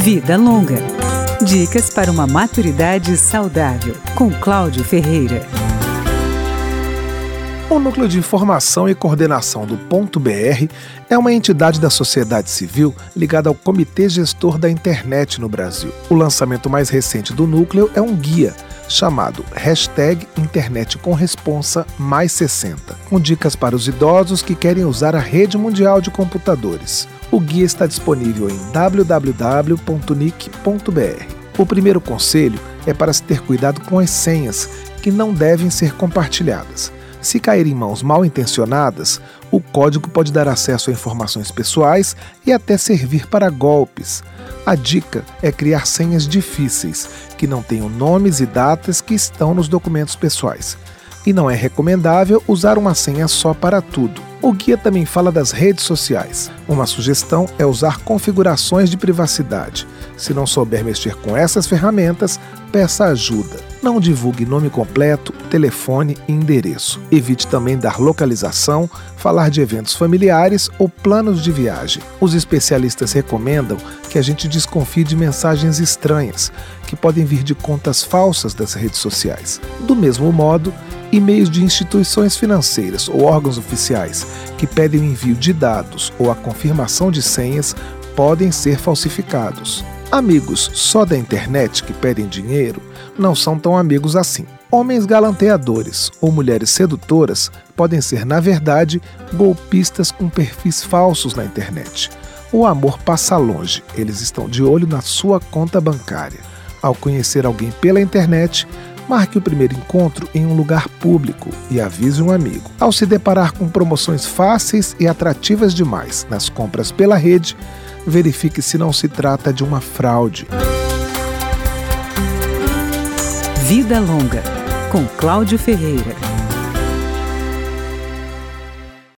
Vida Longa. Dicas para uma maturidade saudável, com Cláudio Ferreira. O Núcleo de Informação e Coordenação do Ponto BR é uma entidade da sociedade civil ligada ao Comitê Gestor da Internet no Brasil. O lançamento mais recente do núcleo é um guia chamado Hashtag Internet com Responsa Mais 60, com dicas para os idosos que querem usar a rede mundial de computadores. O guia está disponível em www.nic.br. O primeiro conselho é para se ter cuidado com as senhas, que não devem ser compartilhadas. Se cair em mãos mal intencionadas, o código pode dar acesso a informações pessoais e até servir para golpes. A dica é criar senhas difíceis, que não tenham nomes e datas que estão nos documentos pessoais. E não é recomendável usar uma senha só para tudo. O guia também fala das redes sociais. Uma sugestão é usar configurações de privacidade. Se não souber mexer com essas ferramentas, peça ajuda. Não divulgue nome completo, telefone e endereço. Evite também dar localização, falar de eventos familiares ou planos de viagem. Os especialistas recomendam que a gente desconfie de mensagens estranhas, que podem vir de contas falsas das redes sociais. Do mesmo modo, e-mails de instituições financeiras ou órgãos oficiais que pedem o envio de dados ou a confirmação de senhas podem ser falsificados. Amigos só da internet que pedem dinheiro não são tão amigos assim. Homens galanteadores ou mulheres sedutoras podem ser, na verdade, golpistas com perfis falsos na internet. O amor passa longe, eles estão de olho na sua conta bancária. Ao conhecer alguém pela internet, Marque o primeiro encontro em um lugar público e avise um amigo. Ao se deparar com promoções fáceis e atrativas demais nas compras pela rede, verifique se não se trata de uma fraude. Vida Longa, com Cláudio Ferreira.